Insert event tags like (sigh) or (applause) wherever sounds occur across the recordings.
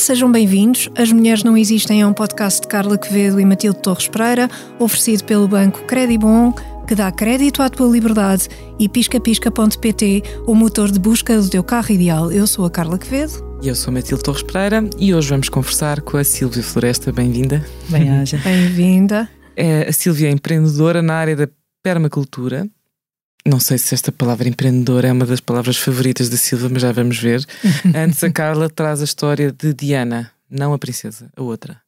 sejam bem-vindos. As Mulheres Não Existem é um podcast de Carla Quevedo e Matilde Torres Pereira, oferecido pelo banco Credibon, que dá crédito à tua liberdade, e piscapisca.pt, o motor de busca do teu carro ideal. Eu sou a Carla Quevedo. E eu sou a Matilde Torres Pereira e hoje vamos conversar com a Silvia Floresta. Bem-vinda. Bem-aja. Bem-vinda. É, a Silvia é empreendedora na área da permacultura não sei se esta palavra empreendedor é uma das palavras favoritas da Silva, mas já vamos ver. (laughs) Antes, a Carla traz a história de Diana, não a princesa, a outra.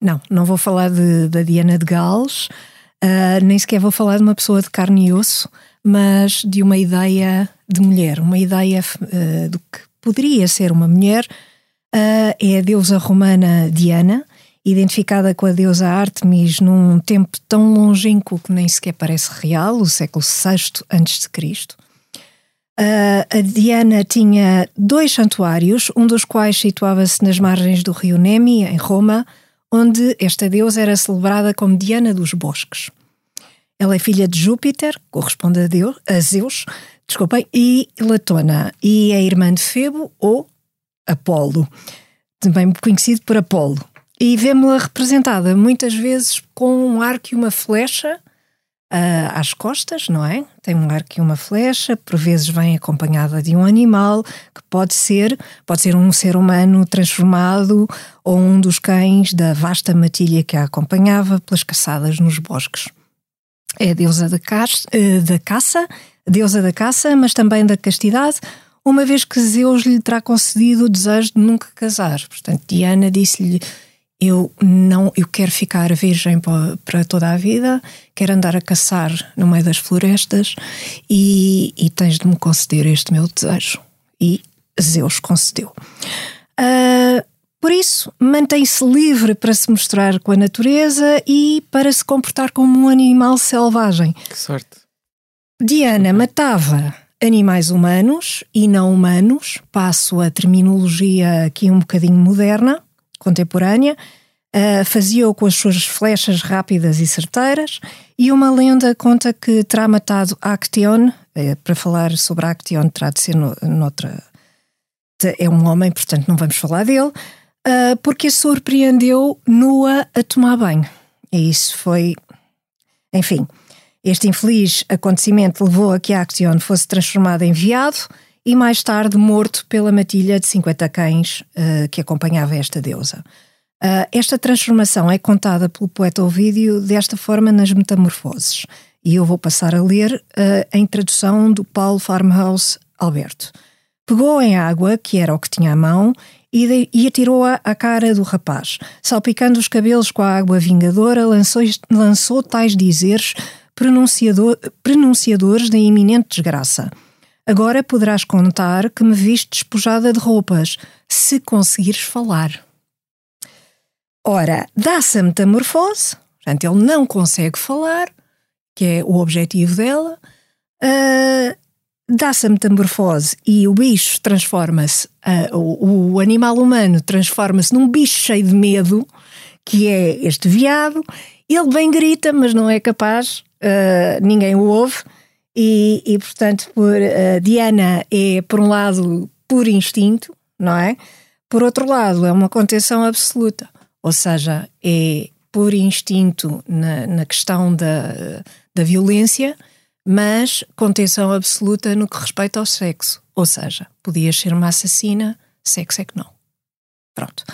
Não, não vou falar de, da Diana de Gales, uh, nem sequer vou falar de uma pessoa de carne e osso, mas de uma ideia de mulher, uma ideia uh, do que poderia ser uma mulher. Uh, é a deusa romana Diana, identificada com a deusa Artemis num tempo tão longínquo que nem sequer parece real, o século VI a.C. Uh, a Diana tinha dois santuários, um dos quais situava-se nas margens do rio Nemi, em Roma, onde esta deusa era celebrada como Diana dos Bosques. Ela é filha de Júpiter, corresponde a, Deus, a Zeus, desculpem, e Latona, e é irmã de Febo ou Apolo, também conhecido por Apolo e vemos-la representada muitas vezes com um arco e uma flecha uh, às costas, não é? Tem um arco e uma flecha, por vezes vem acompanhada de um animal que pode ser, pode ser um ser humano transformado ou um dos cães da vasta matilha que a acompanhava pelas caçadas nos bosques. É a deusa da, caça, uh, da caça, deusa da caça, mas também da castidade, uma vez que Zeus lhe terá concedido o desejo de nunca casar. Portanto, Diana disse-lhe eu não eu quero ficar virgem para, toda a vida, quero andar a caçar no meio das florestas e, e tens de me conceder este meu desejo. E Zeus concedeu. Uh, por isso, mantém-se livre para se mostrar com a natureza e para se comportar como um animal selvagem. Que sorte. Diana matava animais humanos e não humanos, passo a terminologia aqui um bocadinho moderna, contemporânea, uh, fazia-o com as suas flechas rápidas e certeiras, e uma lenda conta que terá matado Acteon, uh, para falar sobre Acteon terá de ser no, noutra... É um homem, portanto não vamos falar dele, uh, porque a surpreendeu nua a tomar banho. E isso foi... Enfim, este infeliz acontecimento levou a que Acteon fosse transformado em e mais tarde morto pela matilha de 50 cães uh, que acompanhava esta deusa. Uh, esta transformação é contada pelo poeta Ovídio desta forma nas Metamorfoses, e eu vou passar a ler uh, em tradução do Paulo Farmhouse Alberto. Pegou em água, que era o que tinha à mão, e, e atirou-a à cara do rapaz. Salpicando os cabelos com a água vingadora, lançou, lançou tais dizeres pronunciador, pronunciadores da iminente desgraça. Agora poderás contar que me viste despojada de roupas, se conseguires falar. Ora, dá-se a metamorfose, portanto, ele não consegue falar, que é o objetivo dela, uh, dá-se a metamorfose e o bicho transforma-se, uh, o, o, animal humano transforma-se num bicho cheio de medo, que é este veado. Ele bem grita, mas não é capaz, uh, ninguém o ouve. E, e portanto, por, uh, Diana é, por um lado, por instinto, não é? Por outro lado, é uma contenção absoluta, ou seja, é por instinto na, na questão da, da violência, mas contenção absoluta no que respeita ao sexo. Ou seja, podias ser uma assassina, sexo é que não. Pronto.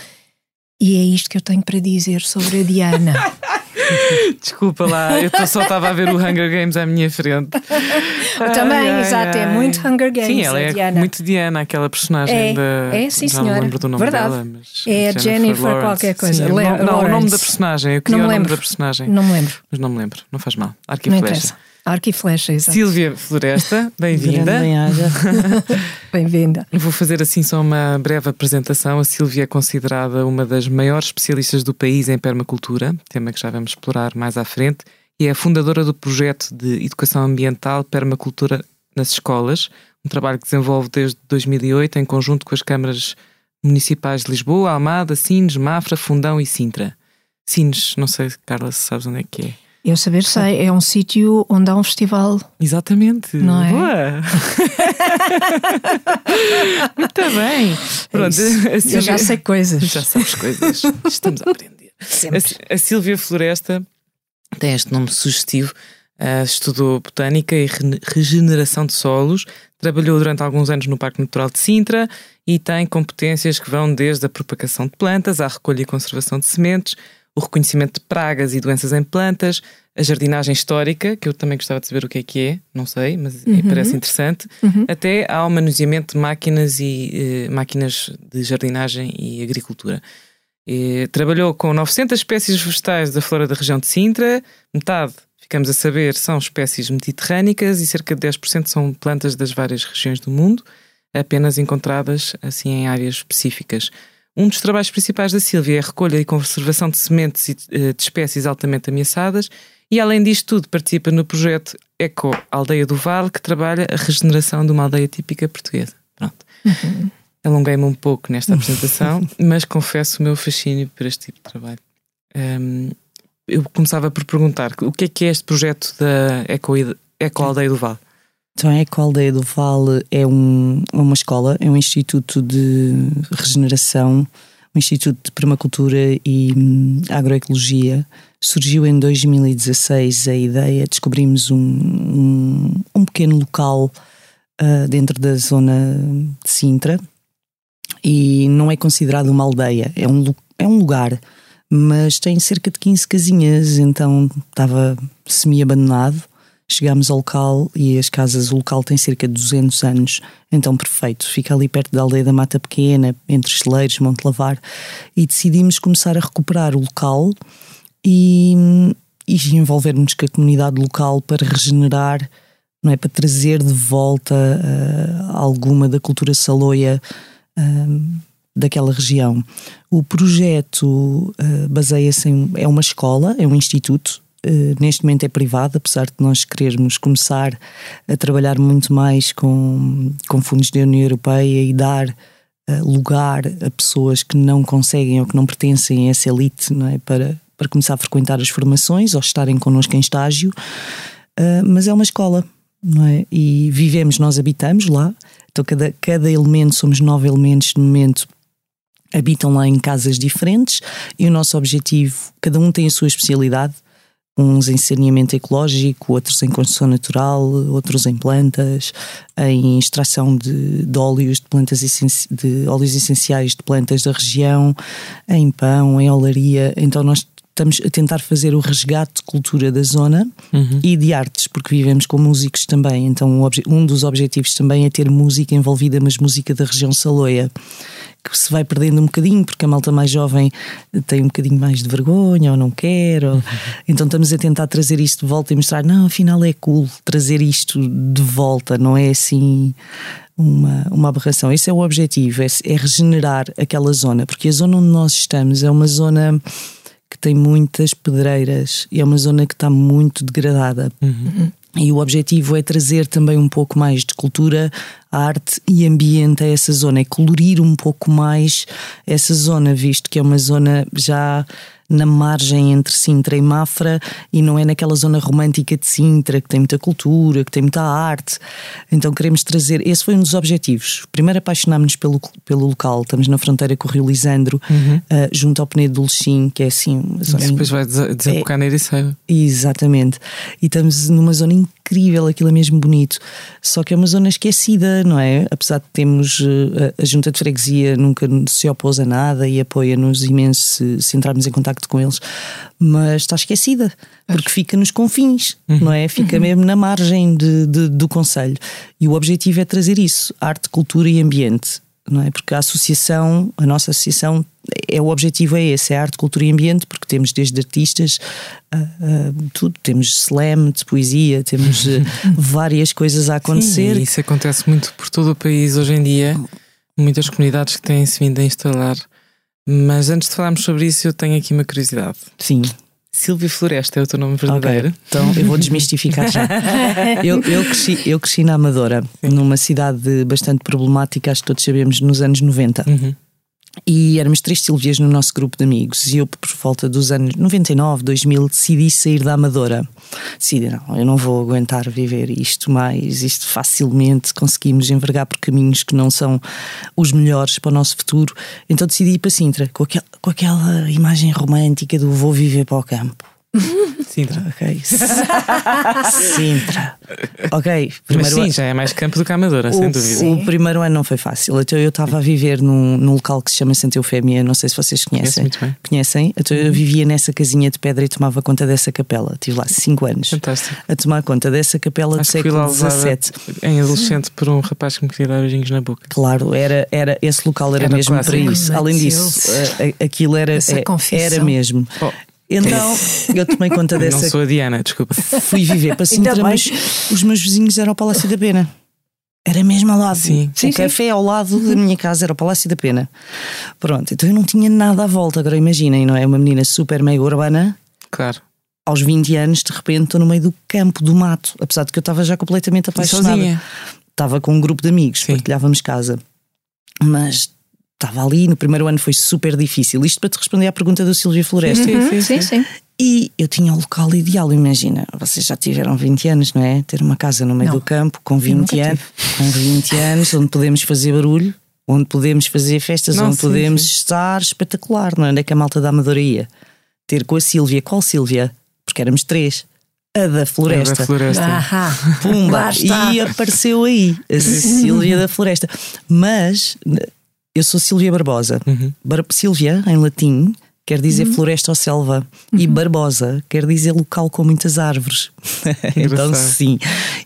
E é isto que eu tenho para dizer sobre a Diana. (laughs) (laughs) Desculpa lá, eu só estava a ver o Hunger Games à minha frente. (laughs) Também, ai, exato, ai, é muito Hunger Games. Sim, ela é Diana. muito Diana, aquela personagem é, da. É, sim, senhora. não lembro do nome Verdade. dela. Mas é a Jennifer, qualquer coisa. Sim, não, não, o nome da personagem. Eu queria o nome da personagem. Não me lembro. Mas não me lembro, não faz mal. E não. Interessa. Arco e flecha, exato. Silvia Floresta, bem-vinda. (laughs) Bem-vinda. Vou fazer assim só uma breve apresentação. A Silvia é considerada uma das maiores especialistas do país em permacultura, tema que já vamos explorar mais à frente, e é a fundadora do projeto de educação ambiental Permacultura nas escolas, um trabalho que desenvolve desde 2008 em conjunto com as câmaras municipais de Lisboa, Almada, Sines, Mafra, Fundão e Sintra. Sines, não sei, Carla, se sabes onde é que é. Eu saber sei, é um sítio onde há um festival. Exatamente. Não é? Boa! (laughs) Muito bem. Pronto, É a Eu já sei coisas. Já sabes coisas. Estamos a aprender. Sempre. A, a Sílvia Floresta tem este nome sugestivo. Uh, estudou botânica e re- regeneração de solos, trabalhou durante alguns anos no Parque Natural de Sintra e tem competências que vão desde a propagação de plantas à recolha e conservação de sementes, o reconhecimento de pragas e doenças em plantas, a jardinagem histórica, que eu também gostava de saber o que é que é, não sei, mas me parece interessante, até ao manuseamento de máquinas e eh, máquinas de jardinagem e agricultura. E trabalhou com 900 espécies vegetais da flora da região de Sintra, metade, ficamos a saber, são espécies mediterrânicas e cerca de 10% são plantas das várias regiões do mundo, apenas encontradas assim em áreas específicas. Um dos trabalhos principais da Sílvia é a recolha e conservação de sementes e, eh, de espécies altamente ameaçadas e, além disto tudo, participa no projeto Eco Aldeia do Vale, que trabalha a regeneração de uma aldeia típica portuguesa. Pronto. Alonguei-me um pouco nesta (laughs) apresentação, mas confesso o meu fascínio por este tipo de trabalho. Hum, eu começava por perguntar o que é que é este projeto da Eco, Eco Aldeia do Vale? Então, a Ecoaldeia do Vale é um, uma escola, é um instituto de regeneração, um instituto de permacultura e hum, agroecologia. Surgiu em 2016 a ideia, descobrimos um, um, um pequeno local ah, dentro da zona de Sintra e não é considerado uma aldeia, é um, é um lugar, mas tem cerca de 15 casinhas, então estava semi-abandonado. Chegámos ao local e as casas, o local tem cerca de 200 anos, então perfeito. Fica ali perto da aldeia da Mata Pequena, entre Esteleiros, Monte Lavar, e decidimos começar a recuperar o local e, e envolvermos com a comunidade local para regenerar, não é? Para trazer de volta ah, alguma da cultura saloia ah, daquela região. O projeto ah, baseia-se em. é uma escola, é um instituto. Uh, neste momento é privado, apesar de nós querermos começar a trabalhar muito mais com, com fundos da União Europeia e dar uh, lugar a pessoas que não conseguem ou que não pertencem a essa elite não é? para, para começar a frequentar as formações ou estarem connosco em estágio. Uh, mas é uma escola, não é? E vivemos, nós habitamos lá, então cada, cada elemento, somos nove elementos no momento, habitam lá em casas diferentes e o nosso objetivo, cada um tem a sua especialidade uns em saneamento ecológico, outros em construção natural, outros em plantas, em extração de, de óleos de plantas de óleos essenciais de plantas da região, em pão, em olaria. Então nós estamos a tentar fazer o resgate de cultura da zona e de artes, porque vivemos com músicos também. Então obje- um dos objetivos também é ter música envolvida, mas música da região saloia que se vai perdendo um bocadinho, porque a malta mais jovem tem um bocadinho mais de vergonha ou não quer. ou- Então estamos a tentar trazer isto de volta e mostrar, não, afinal é cool trazer isto de volta, não é assim uma, uma aberração. Esse é o objetivo, é, é regenerar aquela zona, porque a zona onde nós estamos é uma zona que tem muitas pedreiras e é uma zona que está muito degradada. E o objetivo é trazer também um pouco mais de cultura, arte e ambiente a essa zona, é colorir um pouco mais essa zona, visto que é uma zona já na margem entre Sintra e Mafra e não é naquela zona romântica de Sintra que tem muita cultura, que tem muita arte. Então queremos trazer. Esse foi um dos objetivos. Primeiro apaixonámos-nos pelo, pelo local. Estamos na fronteira com o Rio Lisandro, ah, junto ao Penedo do Lechim, que é assim uma zona depois vai desa- desembocar na Ericeira. Exatamente. E estamos numa zona incrível, aquilo é mesmo bonito. Só que é uma zona esquecida, não é? Apesar de termos eh, a a junta de freguesia nunca se opôs a nada e apoia-nos imenso se, se entrarmos em contacto com eles, mas está esquecida, porque fica nos confins, não é? Fica mesmo na margem de, de- do Conselho. E o objetivo é trazer isso: arte, cultura e ambiente. Não é? Porque a associação, a nossa associação, é o objetivo é esse, é arte, cultura e ambiente, porque temos desde artistas, a, a, tudo, temos slam de poesia, temos eh, (laughs) várias coisas a acontecer. Sim, isso acontece muito por todo o país hoje em dia. Muitas comunidades que têm-se vindo a instalar. Mas antes de falarmos sobre isso, eu tenho aqui uma curiosidade. Sim. Silvia Floresta é o teu nome verdadeiro? então eu vou desmistificar já. (laughs) Eu, eu, cresci, eu cresci na Amadora, numa cidade bastante problemática, acho que todos sabemos, nos anos 90. Uhum. E éramos três Silvias no nosso grupo de amigos. E eu, por volta dos anos 99, 2000, decidi sair da Amadora. Decidi, não, eu não vou aguentar viver isto mais. Isto facilmente conseguimos envergar por caminhos que não são os melhores para o nosso futuro. Então decidi ir para Sintra, com aquela, com aquela imagem romântica do vou viver para o campo. (laughs) Sintra. Ok. (laughs) Sintra. Ok. Mas sim, já é mais campo do que a Amadora, sem dúvida. O primeiro ano não foi fácil. Então eu estava a viver num, num local que se chama Santa Eufémia, não sei se vocês conhecem. muito bem. Conhecem? Então eu vivia nessa casinha de pedra e tomava conta dessa capela. Tive lá 5 anos. Fantástico. A tomar conta dessa capela do Acho lá século XVII. em adolescente por um rapaz que me queria dar beijinhos na boca. Claro, era, era, esse local era, Era mesmo para isso. Além disso, a- aquilo era, é- confissão. era mesmo. Oh, Então eu tomei conta não dessa sou a Diana, desculpa. fui viver para Sintra, bem. mas os meus vizinhos eram ao Palácio da Pena. Era mesmo ao lado. Sim. O café ao lado da minha casa era o Palácio da Pena. Pronto, então eu não tinha nada à volta. Agora imaginem, não é? Uma menina super mega urbana. Claro. Aos 20 anos, de repente, estou no meio do campo, do mato. Apesar de que eu estava já completamente apaixonada. sozinha. Estava com um grupo de amigos, Sim. partilhávamos casa. Mas estava ali, no primeiro ano foi super difícil. Isto para te responder à pergunta do Silvia Floresta. Sim, Uhum, sim, sim, sim. E eu tinha o local ideal, imagina. Vocês já tiveram 20 anos, não é? Ter uma casa no meio Não. do campo com Eu 20 nunca anos, com 20 anos, onde podemos fazer barulho, onde podemos fazer festas, Não, onde sim, podemos sim. estar espetacular, não é? Onde é que a malta da Amadora ia? Ter com a Sílvia. Qual Sílvia? Porque éramos três. A da Floresta. Da floresta. Pumba! E apareceu aí a Sílvia da Floresta. Mas eu sou Sílvia Barbosa. Uhum. Bar Sílvia, em latim, quer dizer floresta ou selva. E Barbosa quer dizer local com muitas árvores. (laughs) então, sim.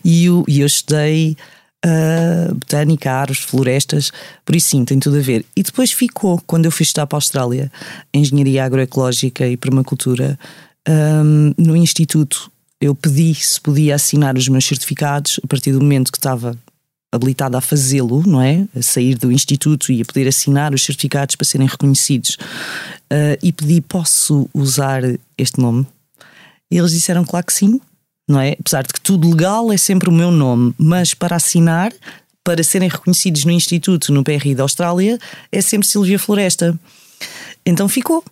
E eu, eu estudei ah, botânica, árvores, florestas, por isso sim, tem tudo a ver. E depois ficou, quando eu fui estudar para a Austrália, Engenharia Agroecológica e Permacultura, ahm, no Instituto, eu pedi se podia assinar os meus certificados a partir do momento que estava habilitada a fazê-lo, não é? A sair do instituto e a poder assinar os certificados para serem reconhecidos. Ah, e pedi, posso usar este nome? E eles disseram, claro que sim, não é? Apesar de que tudo legal é sempre o meu nome, mas para assinar, para serem reconhecidos no instituto, no PRI da Austrália, é sempre Silvia Floresta. Então ficou.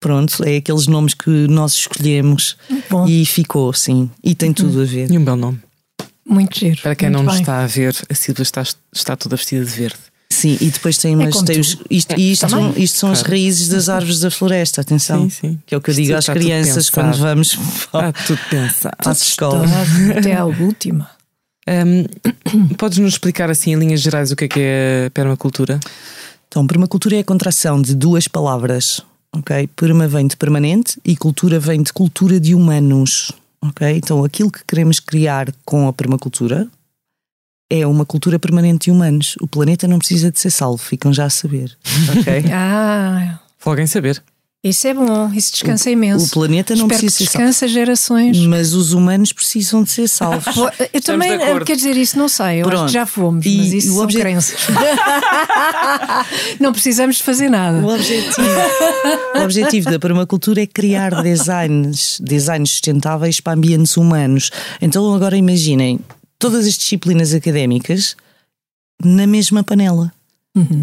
Pronto, é aqueles nomes que nós escolhemos Bom, e ficou, sim. E tem tudo a ver. E um belo nome. Muito giro. Para quem muito não nos bem. está a ver, a Silvia está, está toda vestida de verde. Sim, e depois tem umas. como tem os, isto, É, e isto, são, isto são as Claro. raízes das árvores da floresta, atenção. Sim, sim. Que é o que eu Isto digo às está tudo crianças quando vamos (laughs) Está tudo pensado. à escola. Até à última. Hum, (coughs) Podes-nos explicar assim em linhas gerais o que é que é a permacultura? Então, permacultura é a contração de duas palavras, ok? Perma vem de permanente e cultura vem de cultura de humanos, ok? Então, aquilo que queremos criar com a permacultura é uma cultura permanente de humanos. O planeta não precisa de ser salvo, ficam já a saber, ok? (laughs) Ah, Vou alguém saber. Isso é bom, isso descansa imenso. o planeta não Espero que precisa ser salvo. descansa gerações. Mas os humanos precisam de ser salvos. Pô, Eu também, de acordo. quer dizer, isso não sei, eu acho Pronto. que já fomos, E mas isso o são obje- crenças. (laughs) (laughs) não precisamos de fazer nada. O objetivo, o objetivo da permacultura é criar designs, designs sustentáveis para ambientes humanos. Então agora imaginem todas as disciplinas académicas na mesma panela.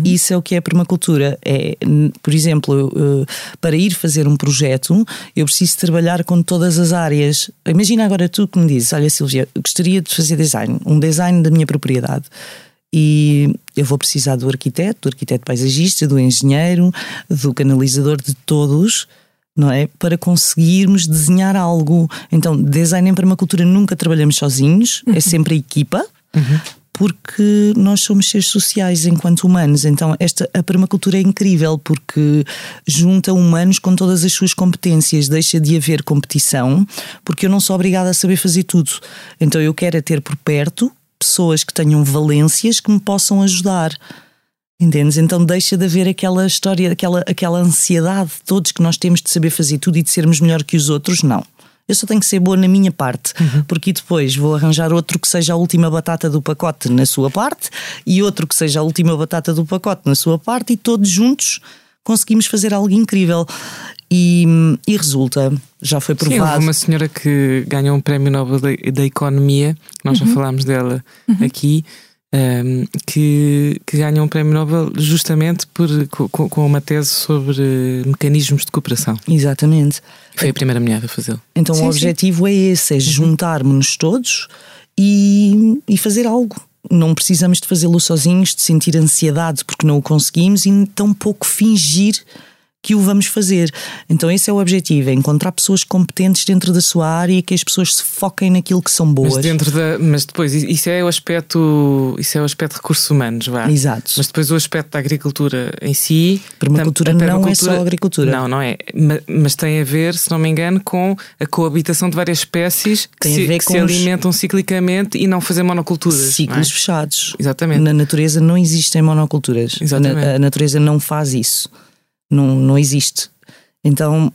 Isso é o que é a permacultura. É, por exemplo, eh, para ir fazer um projeto, eu preciso trabalhar com todas as áreas. Imagina agora tu que me dizes: Olha, Silvia, gostaria de fazer design, um design da minha propriedade. E eu vou precisar do arquiteto, do arquiteto paisagista, do engenheiro, do canalizador, de todos, não é? Para conseguirmos desenhar algo. Então, design em permacultura nunca trabalhamos sozinhos, é sempre a equipa porque nós somos seres sociais enquanto humanos. Então, esta a permacultura é incrível porque junta humanos com todas as suas competências, deixa de haver competição, porque eu não sou obrigada a saber fazer tudo. Então, eu quero é ter por perto pessoas que tenham valências que me possam ajudar. Entendes? Então deixa de haver aquela história, aquela, aquela ansiedade de todos que nós temos de saber fazer tudo e de sermos melhor que os outros. Não. Eu só tenho que ser boa na minha parte, porque depois vou arranjar outro que seja a última batata do pacote na sua parte e outro que seja a última batata do pacote na sua parte e todos juntos conseguimos fazer algo incrível. E, e resulta, já foi Sim, houve provado. uma senhora que ganhou um prémio Nobel da, da Economia, nós já falámos dela aqui, um, que, que ganham um prémio Nobel justamente por, com, com uma tese sobre mecanismos de cooperação. Exatamente. Foi a primeira mulher a fazê-lo. Então sim, o objetivo sim. é esse: é uhum. juntarmos-nos todos e, e fazer algo. Não precisamos de fazê-lo sozinhos, de sentir ansiedade porque não o conseguimos e tão pouco fingir que o vamos fazer. Então esse é o objetivo, é encontrar pessoas competentes dentro da sua área e que as pessoas se foquem naquilo que são boas. Mas dentro da, mas depois isso é o aspecto, isso é o aspecto de recursos humanos, vá. Exato. Mas depois o aspecto da agricultura em si, permacultura, permacultura não é só agricultura. Não, não é, mas tem a ver, se não me engano, com a coabitação de várias espécies que, se, que se, alimentam ciclicamente e não fazer monoculturas. Ciclos é? fechados. Exatamente. Na natureza não existem monoculturas. Exatamente. a natureza não faz isso não, não existe. Então,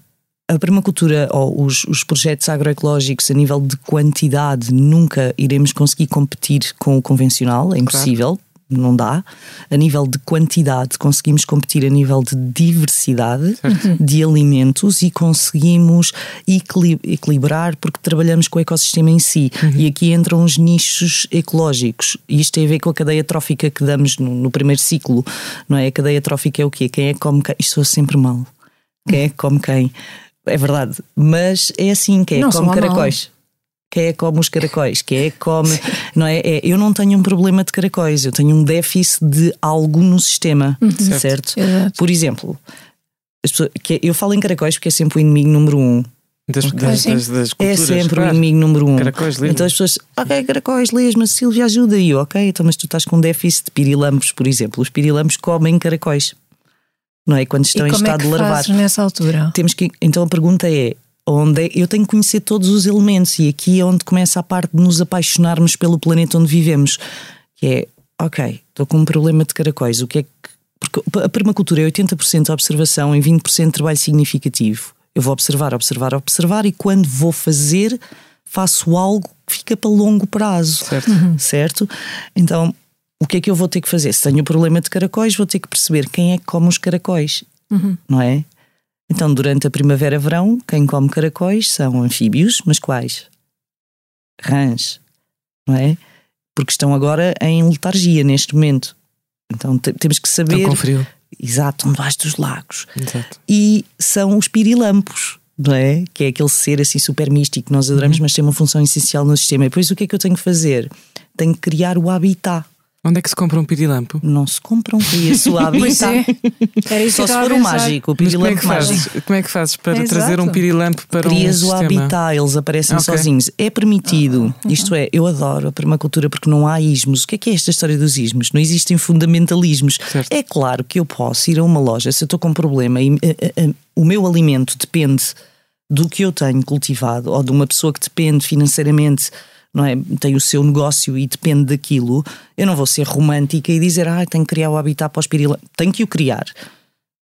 a permacultura ou os, os, projetos agroecológicos a nível de quantidade nunca iremos conseguir competir com o convencional, é impossível. Claro. Não dá. A nível de quantidade, conseguimos competir a nível de diversidade certo. de alimentos e conseguimos equilibrar porque trabalhamos com o ecossistema em si. Uhum. E aqui entram os nichos ecológicos. E isto tem a ver com a cadeia trófica que damos no, no primeiro ciclo. Não é? A cadeia trófica é o quê? Quem é que come quem? Isto soa sempre mal. Quem é que come quem? É verdade. Mas é assim: quem é que come caracóis? Mal quem é que come os caracóis, quem é que come. não é? é? Eu não tenho um problema de caracóis, eu tenho um déficit de algo no sistema, uhum. certo? certo? Por exemplo, pessoas, que eu falo em caracóis porque é sempre o inimigo número um. Das, okay. das, das, das é sempre claro. o inimigo número um. Caracóis, então as pessoas, ok, caracóis, lesma, Silvia, ajuda aí, ok, então, mas tu estás com um déficit de pirilampos, por exemplo. Os pirilampos comem caracóis, não é? Quando estão e em estado é que de larvar. nessa altura? Temos que, então a pergunta é: onde eu tenho que conhecer todos os elementos e aqui é onde começa a parte de nos apaixonarmos pelo planeta onde vivemos, que é, ok, estou com um problema de caracóis, o que é que porque a permacultura é 80% observação e 20% de trabalho significativo. Eu vou observar, observar, observar e quando vou fazer, faço algo que fica para longo prazo. Certo. Uhum. certo? Então, o que é que eu vou ter que fazer? Se tenho o problema de caracóis, vou ter que perceber quem é que come os caracóis, uhum. não é? Então, durante a primavera-verão, quem come caracóis são anfíbios, mas quais? Rãs, não é? Porque estão agora em letargia neste momento. Então temos que saber. Estão com frio. Exato, debaixo dos lagos. Exato. E são os pirilampos, não é? Que é aquele ser assim super místico que nós adoramos, uhum. mas tem uma função essencial no sistema. E depois o que é que eu tenho que fazer? Tenho que criar o habitat Onde é que se compra um pirilampo? Não se compra um cria-se o habitat. É. Só se for um mágico, o pirilampo como é, fazes, como é que fazes para é trazer um pirilampo para Crias um o habitat, eles aparecem okay. sozinhos. É permitido, ah, isto é, eu adoro a permacultura porque não há ismos. O que é que é esta história dos ismos? Não existem fundamentalismos. Certo. É claro que eu posso ir a uma loja, se eu estou com um problema e uh, uh, uh, o meu alimento depende do que eu tenho cultivado ou de uma pessoa que depende financeiramente não é? Tem o seu negócio e depende daquilo. Eu não vou ser romântica e dizer, ah, tenho que criar o habitat para os pirilampos. Tenho que o criar.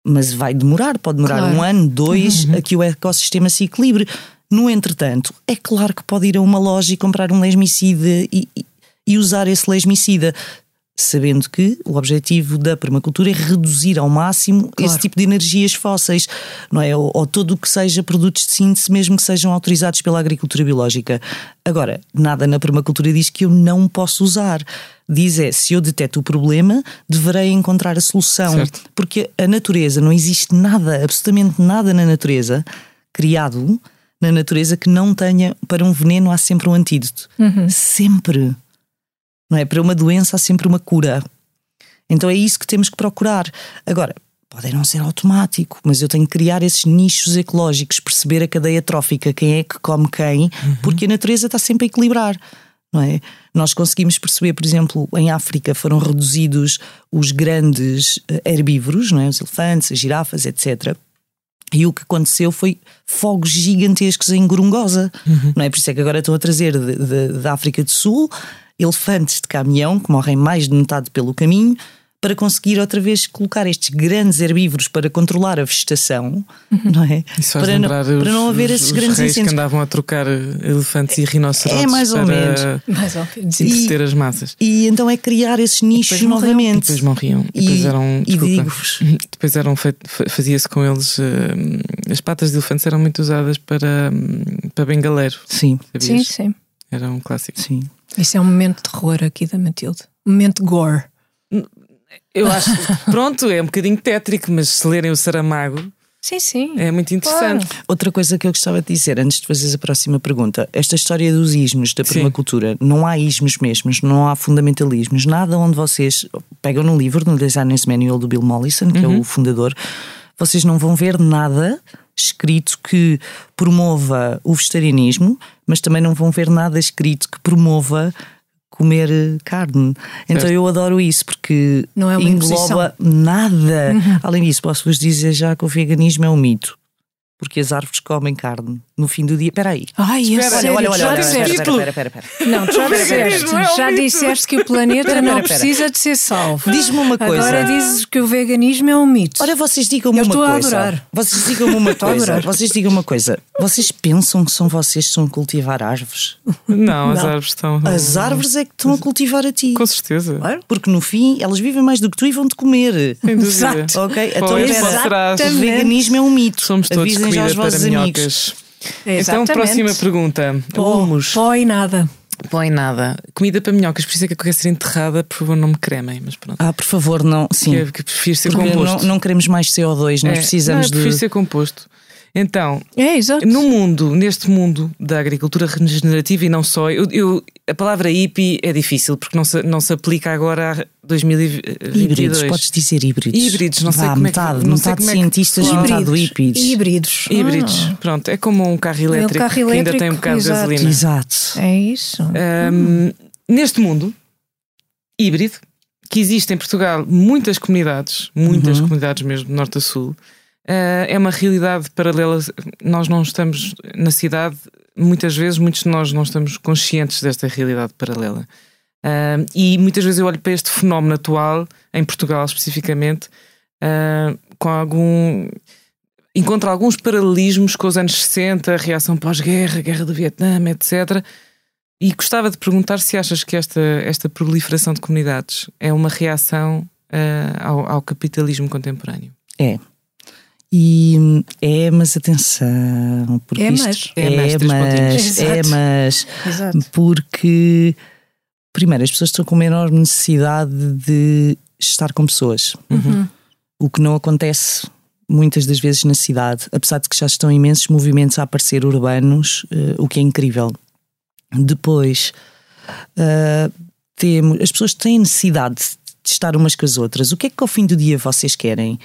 Mas vai demorar, pode demorar claro. um ano, dois, uhum. a que o ecossistema se equilibre. No entretanto, é claro que pode ir a uma loja e comprar um lesmicida e, e usar esse lesmicida sabendo que o objetivo da permacultura é reduzir ao máximo claro. esse tipo de energias fósseis, não é? Ou, ou todo o que seja produtos de síntese, mesmo que sejam autorizados pela agricultura biológica. Agora, nada na permacultura diz que eu não posso usar. Diz é, se eu deteto o problema, deverei encontrar a solução. Certo. Porque a natureza, não existe nada, absolutamente nada na natureza criado na natureza que não tenha para um veneno há sempre um antídoto. Uhum. Sempre não é? Para uma doença há sempre uma cura. Então é isso que temos que procurar. Agora, pode não ser automático, mas eu tenho que criar esses nichos ecológicos, perceber a cadeia trófica, quem é que come quem, uhum. porque a natureza está sempre a equilibrar. Não é? Nós conseguimos perceber, por exemplo, em África foram reduzidos os grandes eh, herbívoros, não é? os elefantes, as girafas, etc. E o que aconteceu foi fogos gigantescos em Gorongosa, uhum. não é? Por isso é que agora estão a trazer da África do Sul elefantes de caminhão, que morrem mais de metade pelo caminho, para conseguir outra vez colocar estes grandes herbívoros para controlar a vegetação, uhum. não é? Isso para, não, para não haver esses os grandes reis incêndios. que andavam a trocar elefantes e rinocerontes é mais ou para menos. Mais ou menos. entreter as massas. E então é criar esses nichos novamente. E depois morriam. E, depois eram, e digo-vos. (laughs) Depois eram fazia-se com eles. Uh, as patas de elefantes eram muito usadas para, para bengaleiro. Sim. Sabias? Sim, sim. Era um clássico. Sim. Isso é um momento de terror aqui da Matilde. momento gore. Eu acho que, pronto, é um bocadinho tétrico, mas se lerem o Saramago Sim, sim. é muito interessante. Outra coisa que eu gostava de dizer, antes de fazeres a próxima pergunta, esta história dos ismos da Sim. permacultura, não há ismos mesmos, não há fundamentalismos, nada onde vocês pegam no livro, no Designer's Manual do Bill Mollison, que é o fundador, vocês não vão ver nada escrito que promova o vegetarianismo, mas também não vão ver nada escrito que promova comer eh, carne. Então Certo. eu adoro isso porque Não é engloba nada. Além disso, posso-vos dizer já que o veganismo é um mito. Porque as árvores comem carne no fim do dia. Espera aí. Ai, Espera, é olha, olha, já olha, olha, disseste. espera. Não, tu já disseste. não é Já disseste que o planeta não precisa de ser salvo. Diz-me uma coisa. Agora dizes que o veganismo é um mito. Ora, vocês digam-me Eu uma estou a coisa. adorar. Vocês digam-me uma Estou a coisa. adorar. Vocês digam uma coisa. Vocês pensam que são vocês que estão a cultivar árvores? Não, as árvores estão. As árvores é que estão a cultivar a ti. Com certeza. Porque no fim elas vivem mais do que tu e vão-te comer. Sem dúvida. Exato. Ok? Então espera. O veganismo é um mito. Somos todos Comida aos para vossos amigos. minhocas. Então, próxima pergunta. Pó, Humus. pó e nada. Põe nada. Comida para minhocas, por isso é que eu quero ser enterrada, por favor, não me cremem, mas pronto. Ah, por favor, não. Sim. Que, é- que prefiro ser Porque composto. não, não queremos mais CO2, nós É, precisamos não, prefiro de. ser composto. Então, É, no mundo, neste mundo da agricultura regenerativa e não só, eu, eu- a palavra hippie é difícil porque não se, não se aplica agora a 2022. Híbridos, podes dizer híbridos. Híbridos, não sei Vá, como é que- metade, não sei metade como é que- cientistas, Claro. metade híbridos. Híbridos. Híbridos, Ah, pronto, é como um carro elétrico, carro que ainda elétrico, tem um bocado de exato. gasolina. Exato. é isso. Ahm, neste mundo híbrido, que existe em Portugal muitas comunidades, muitas Uhum. comunidades mesmo, de norte a sul, ah, é uma realidade paralela. Nós não estamos na cidade, muitas vezes, muitos de nós não estamos conscientes desta realidade paralela. Ahm, e muitas vezes eu olho para este fenómeno atual, em Portugal especificamente, ah, com algum. Encontro alguns paralelismos com os anos 60, a reação pós-guerra, guerra do Vietnã, etc. E gostava de perguntar se achas que esta, esta proliferação de comunidades é uma reação ao, ao capitalismo contemporâneo. É. E é, mas atenção, porque É, isto mas. É, mas, é, mas, é, mas, Exato. porque primeiro as pessoas estão com uma enorme necessidade de estar com pessoas, Uhum. o que não acontece muitas das vezes na cidade, apesar de que já estão imensos movimentos a aparecer urbanos, eh, o que é incrível. Depois, ah, temos, as pessoas têm necessidade de estar umas com as outras. O que é que ao fim do dia vocês querem?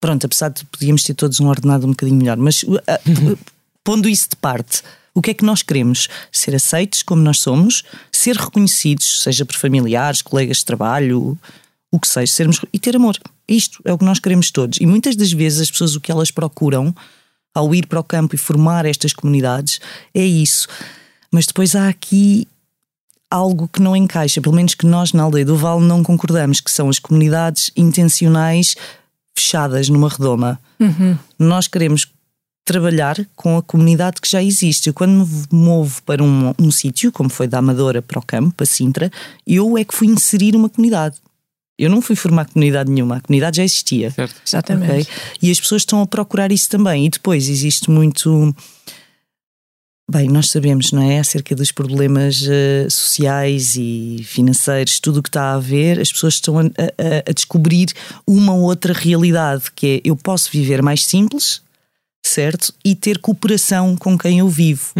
Pronto, apesar de podíamos ter todos um ordenado um bocadinho melhor, mas ah, (laughs) pondo isso de parte, o que é que nós queremos? Ser aceitos como nós somos, ser reconhecidos, seja por familiares, colegas de trabalho, o que seja, sermos e ter amor. Isto é o que nós queremos todos. E muitas das vezes as pessoas o que elas procuram ao ir para o campo e formar estas comunidades é isso. Mas depois há aqui algo que não encaixa, pelo menos que nós na aldeia do Vale não concordamos, que são as comunidades intencionais fechadas numa redoma. Nós queremos trabalhar com a comunidade que já existe. Eu, quando me movo para um, um sítio, como foi da Amadora para o campo, para Sintra, eu é que fui inserir uma comunidade. Eu não fui formar comunidade nenhuma, a comunidade já existia. Certo? Exatamente. Ok? E as pessoas estão a procurar isso também. E depois existe muito. Bem, nós sabemos, não é? Acerca dos problemas eh, sociais e financeiros, tudo o que está a haver, as pessoas estão a, a- a descobrir uma outra realidade, que é eu posso viver mais simples, certo? E ter cooperação com quem eu vivo.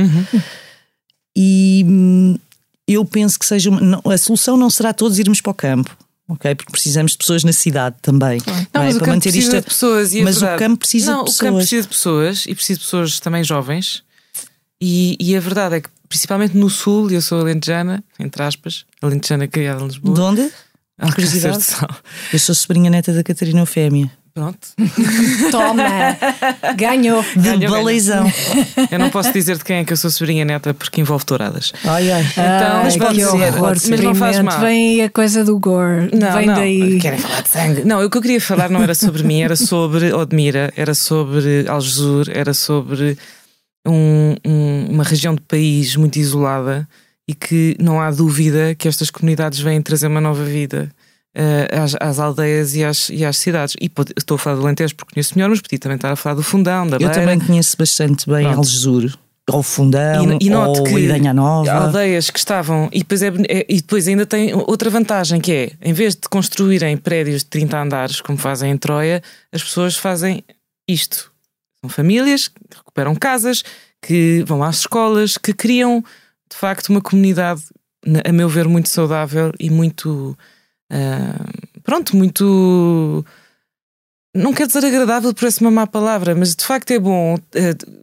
E hum, eu penso que seja uma, não, a solução não será todos irmos para o campo. Ok, porque precisamos de pessoas na cidade também. Não, não é? mas o Para campo manter precisa isto de pessoas e a mas o verdade- campo precisa não, de o campo pessoas. precisa de pessoas e precisa de pessoas também jovens. E, e a verdade é que, principalmente no Sul, eu sou alentejana, entre aspas, alentejana criada em Lisboa. De onde? Ah, curiosidade? que sal. Eu sou sobrinha neta da Catarina Eufémia. Pronto. (laughs) Toma! Ganhou. De Ganhou, baleizão. Eu não posso dizer de quem é que eu sou sobrinha neta porque envolve touradas. Ai, ai. Então, mas Ai, pode que ser, horror, pode. Mas não faz mal. Vem a coisa do gore. Não, Vem não, daí. querem falar de sangue. Não, o que eu queria falar não era sobre mim, era sobre Odmira, era sobre Algesur, era sobre um- um- uma região do país muito isolada e que não há dúvida que estas comunidades vêm trazer uma nova vida. eh, às, às aldeias e às, e às cidades. E pode- estou a falar do Alentejo porque conheço melhor, mas podia também estar a falar do Fundão, da Eu Beira. também conheço bastante bem. Algesur. ou Fundão, e, e ou que Nova. Aldeias que estavam. E depois, é, é, e depois ainda tem outra vantagem que é, em vez de construírem prédios de 30 andares, como fazem em Troia, as pessoas fazem isto. São famílias que recuperam casas, que vão às escolas, que criam de facto uma comunidade, a meu ver, muito saudável e muito. Uh, pronto, muito não quer dizer agradável, parece uma má palavra, mas de facto é bom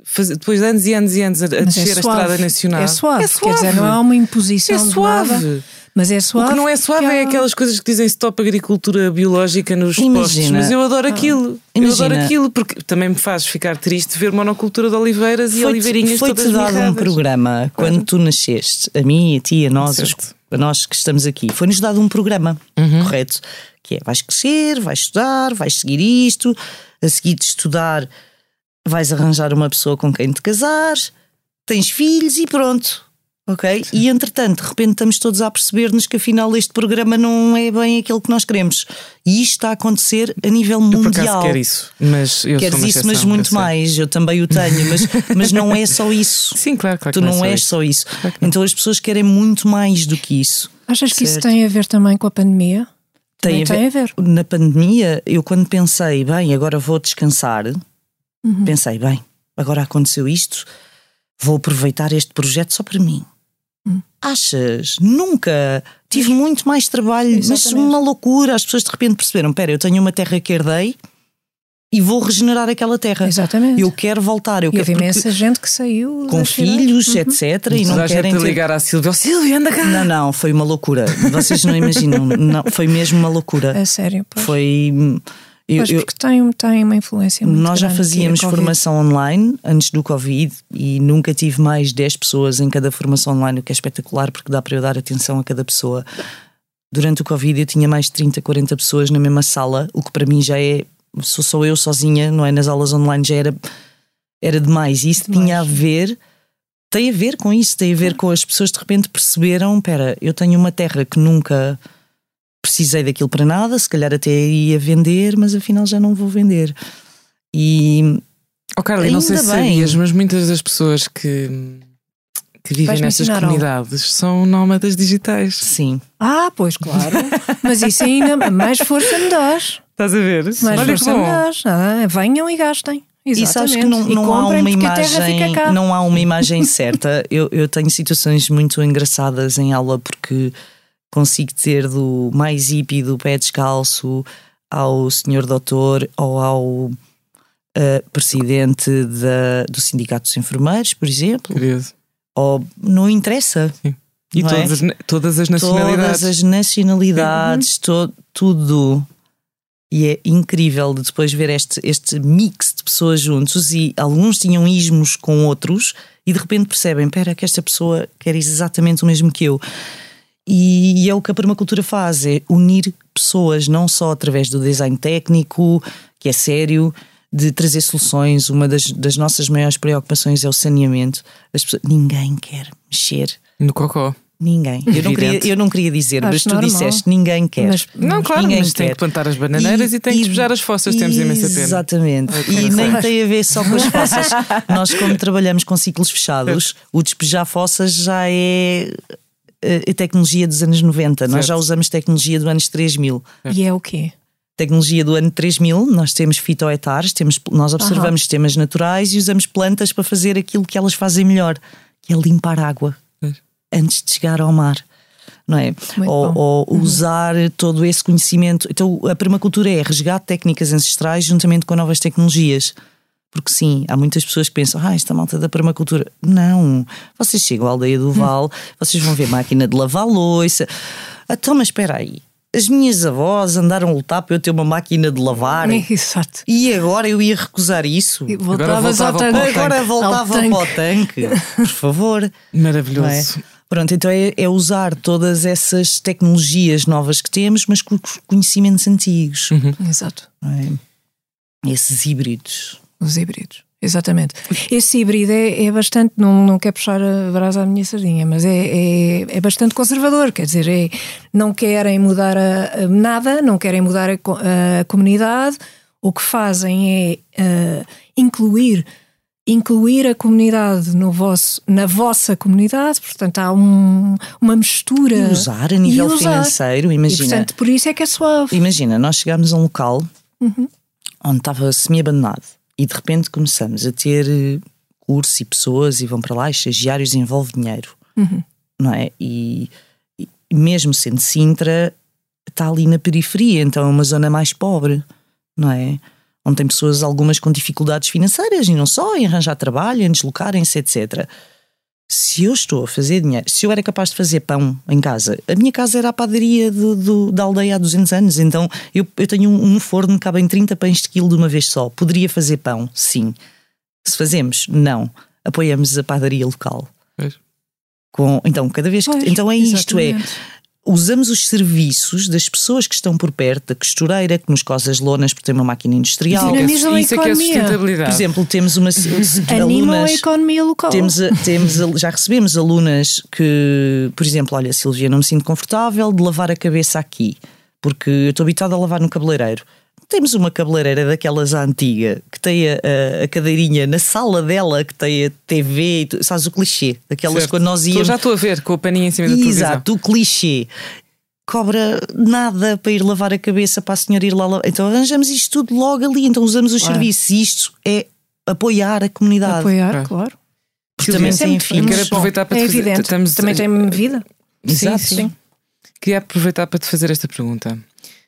fazer, depois de anos e anos e anos a, a é descer é a estrada nacional. É suave, é suave. quer dizer, não é uma imposição. É suave. Mas é suave. O que não é suave é, é aquelas coisas que dizem stop agricultura biológica nos imagina, postos. Mas eu adoro aquilo. Imagina. Eu adoro aquilo porque também me faz ficar triste ver monocultura de oliveiras e oliveirinhas foi todas Foi-te dado um programa quando tu nasceste, a mim, a ti, a nós, a nós que estamos aqui. Foi-nos dado um programa, uhum. correto? Que é vais crescer, vais estudar, vais seguir isto, a seguir de estudar vais arranjar uma pessoa com quem te casar, tens filhos e pronto. Ok? Sim. E entretanto, de repente estamos todos a perceber-nos que afinal este programa não é bem aquele que nós queremos. E isto está a acontecer a nível mundial. Eu por acaso quero isso, mas eu Queres sou isso, mas muito mais. Eu também o tenho, mas, mas não é só isso. (laughs) Sim, claro, claro. Tu não, não, és só isso. Claro então as pessoas querem muito mais do que isso. Achas certo? que isso tem a ver também com a pandemia? Tem a, ver, tem a ver. Na pandemia, eu quando pensei, bem, agora vou descansar, uhum. pensei, bem, agora aconteceu isto, vou aproveitar este projeto só para mim Achas? Nunca. Tive muito mais trabalho, Exatamente. mas uma loucura. As pessoas de repente perceberam: pera, eu tenho uma terra que herdei e vou regenerar aquela terra. Exatamente. Eu quero voltar. Eu e quero, houve imensa gente que saiu. Com filhos, uhum. etc. E, e não querem. Ter... ligar à Silvia: oh, Silvia, anda cá. Não, não, foi uma loucura. Vocês não imaginam. não, foi mesmo uma loucura. (laughs) É sério, pois. Foi. Eu, Mas porque tem, tem uma influência muito Nós já fazíamos formação online antes do Covid e nunca tive mais 10 pessoas em cada formação online, o que é espetacular porque dá para eu dar atenção a cada pessoa. Durante o Covid eu tinha mais de 30, 40 pessoas na mesma sala, o que para mim já é. Sou só eu sozinha, não é? Nas aulas online já era, era demais. E isso demais. tinha a ver. Tem a ver com isso, tem a ver com as pessoas de repente perceberam: espera, eu tenho uma terra que nunca precisei daquilo para nada, se calhar até ia vender, mas afinal já não vou vender. E. Oh, Carla, não sei se sabias, mas muitas das pessoas que, que vivem nestas comunidades são nómadas digitais. Sim. Ah, pois claro. mas isso ainda mais força me dás. Estás a ver? Mais Olha força me dás. Ah, venham e gastem. Exatamente. E sabes que não, não há uma imagem, não há uma imagem certa. Eu, eu tenho situações muito engraçadas em aula porque consigo ter do mais hippie do pé descalço ao senhor doutor ou ao uh, presidente da, do Sindicato dos Enfermeiros, por exemplo. Curioso. Ou não interessa. Sim. E não todas, é? as, todas as nacionalidades. Todas as nacionalidades, to, tudo. E é incrível de depois ver este, este mix de pessoas juntos e alguns tinham ismos com outros e de repente percebem: espera, que esta pessoa quer exatamente o mesmo que eu. E, é o que a permacultura faz, é unir pessoas não só através do design técnico, que é sério, de trazer soluções. Uma das, das nossas maiores preocupações é o saneamento. Pessoas, ninguém quer mexer no cocó. Ninguém. Eu não, queria, eu não queria dizer, Acho mas tu normal. disseste ninguém quer. Mas, não, claro, ninguém mas quer. tem que plantar as bananeiras e, e tem que despejar as fossas, temos imensa pena. Exatamente. e nem tem a ver só com as fossas. (laughs) Nós, como trabalhamos com ciclos fechados, o despejar fossas já é a tecnologia dos anos 90. Certo. Nós já usamos tecnologia do anos 3000. E é o quê? Tecnologia do ano 3000, nós temos fitoetares, temos, nós observamos uhum. sistemas naturais e usamos plantas para fazer aquilo que elas fazem melhor, que é limpar água é. antes de chegar ao mar. Não é? ou, ou uhum. usar todo esse conhecimento. Então, a permacultura é resgate técnicas ancestrais juntamente com novas tecnologias. Porque sim, há muitas pessoas que pensam, ah, esta malta da permacultura. Não, vocês chegam à aldeia do Val, (laughs) vocês vão ver máquina de lavar louça. Então, mas espera aí, as minhas avós andaram a lutar para eu ter uma máquina de lavar. (laughs) Exato. E agora eu ia recusar isso. E voltavas agora voltava, ao tanque. Agora voltava para o tanque. (laughs) Por favor. Maravilhoso. É? Pronto, então é, é, usar todas essas tecnologias novas que temos, mas com conhecimentos antigos. Uhum. Exato. É? Esses híbridos. Os híbridos. Exatamente. Esse híbrido é, é, bastante, não, não quer puxar a brasa à minha sardinha, mas é, é, é bastante conservador, quer dizer, é, não querem mudar a, a nada, não querem mudar a, a, comunidade, o que fazem é uh, incluir incluir a comunidade no vosso, na vossa comunidade, portanto há um, uma mistura. E usar a nível usar. financeiro, imagina. E, portanto, por isso é que é suave. Imagina, nós chegámos a um local Uhum. onde estava semi-abandonado e de repente começamos a ter eh, cursos e pessoas e vão para lá, e estagiários envolve dinheiro, Uhum. não é? E, e mesmo sendo Sintra, está ali na periferia, então é uma zona mais pobre, não é? Onde tem pessoas, algumas com dificuldades financeiras e não só, em arranjar trabalho, em deslocarem-se, etc. Se eu estou a fazer dinheiro, se eu era capaz de fazer pão em casa, a minha casa era a padaria do, do- da aldeia há 200 anos, então eu, eu tenho um, um forno que cabem 30 pães de quilo de uma vez só. Poderia fazer pão? Sim. Se fazemos? Não. Apoiamos a padaria local. Pois. Com, então, cada vez que. Pois, então é isto: é. Usamos os serviços das pessoas que estão por perto, da costureira que nos cose as lonas porque tem uma máquina industrial. Dinamizam a Isso é que é economia. Por sustentabilidade. exemplo, temos uma Animam a alunas. economia local. Temos, a- temos, a- já recebemos alunas que, por exemplo, olha, Silvia, não me sinto confortável de lavar a cabeça aqui, porque eu estou habituada a lavar no cabeleireiro. Temos uma cabeleireira daquelas antiga que tem a, a- a cadeirinha na sala dela, que tem a TV, e tu- sabes o clichê, daquelas Certo. quando nós íamos. Já estou a ver com o paninho em cima da televisão. Exato, o clichê. Cobra nada para ir lavar a cabeça para a senhora ir lá lavar. Então arranjamos isto tudo logo ali, então usamos os Claro. serviços. E isto é apoiar a comunidade. Apoiar, Claro. claro. Porque também é tem filhos. Quero aproveitar para é te fazer. evidente. Estamos, Também tem vida. Exato. Sim, sim. Queria aproveitar para te fazer esta pergunta.